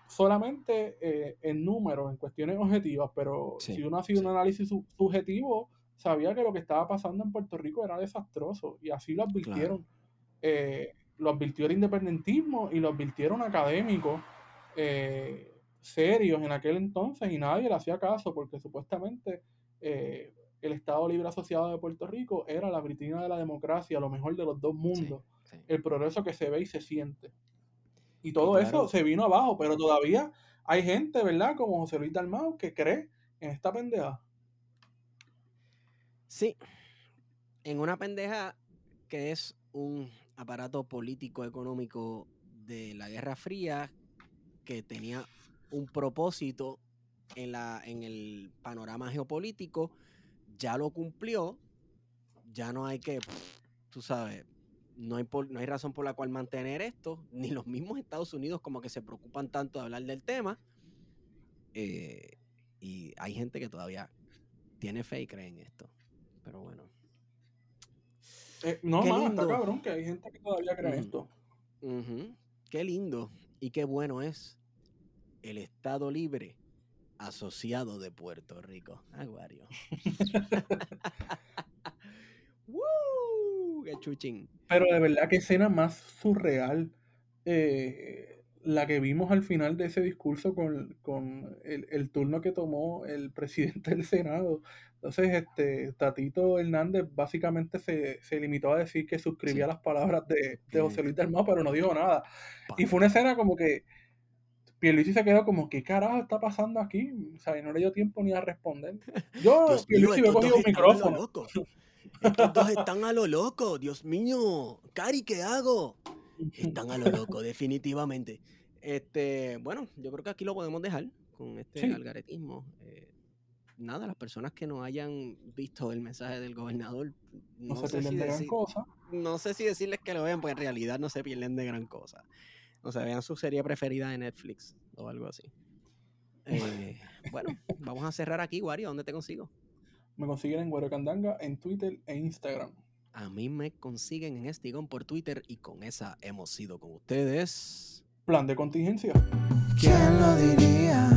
solamente en números, en cuestiones objetivas, pero si uno hacía un análisis subjetivo, sabía que lo que estaba pasando en Puerto Rico era desastroso y así lo advirtieron. Eh, lo advirtió el independentismo y lo advirtieron académicos serios en aquel entonces y nadie le hacía caso porque supuestamente el Estado Libre Asociado de Puerto Rico era la vitrina de la democracia, lo mejor de los dos mundos el progreso que se ve y se siente. Y todo eso se vino abajo, pero todavía hay gente, ¿verdad? Como José Luis Dalmau, que cree en esta pendeja. Sí, en una pendeja que es un aparato político económico de la Guerra Fría que tenía un propósito en, la, en el panorama geopolítico, ya lo cumplió, ya no hay que, tú sabes, no hay, no hay razón por la cual mantener esto, ni los mismos Estados Unidos como que se preocupan tanto de hablar del tema. Eh, y hay gente que todavía tiene fe y cree en esto. Pero bueno. Eh, no, más, está cabrón que hay gente que todavía cree en esto. Qué lindo y qué bueno es el Estado Libre asociado de Puerto Rico. Aguario. Pero de verdad que escena más surreal eh, la que vimos al final de ese discurso con, el, turno que tomó el presidente del Senado. Entonces, este Tatito Hernández básicamente se, limitó a decir que suscribía las palabras de, José Luis Dalmau, pero no dijo nada. Y fue una escena como que Pierluisi se quedó como, ¿qué carajo está pasando aquí? O sea, no le dio tiempo ni a responder. Yo, Pierluisi me cogido un micrófono. Estos dos están a lo loco, Dios mío. Cari, ¿qué hago? Están a lo loco, definitivamente. Este, bueno, yo creo que aquí lo podemos dejar con este algaretismo. Eh, nada, las personas que no hayan visto el mensaje del gobernador, no, se pierden de gran cosa. No sé si decirles que lo vean, porque en realidad no se pierden de gran cosa. O sea, vean su serie preferida de Netflix o algo así. Eh, bueno, vamos a cerrar aquí, Wario. ¿Dónde te consigo? Me consiguen en Güero Candanga en Twitter e Instagram. A mí me consiguen en Estigón por Twitter y con esa hemos sido con ustedes. Plan de contingencia. ¿Quién lo diría?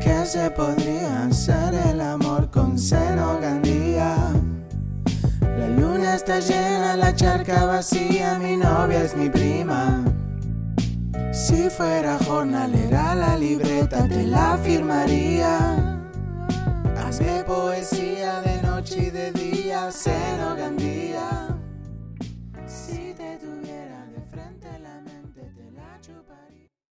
Que se podría hacer el amor con seno gandía. La luna está llena, la charca vacía, mi novia es mi prima. Si fuera jornalera la libreta te la firmaría. Hazme poesía de noche y de día, Seno Gandía. Si te tuviera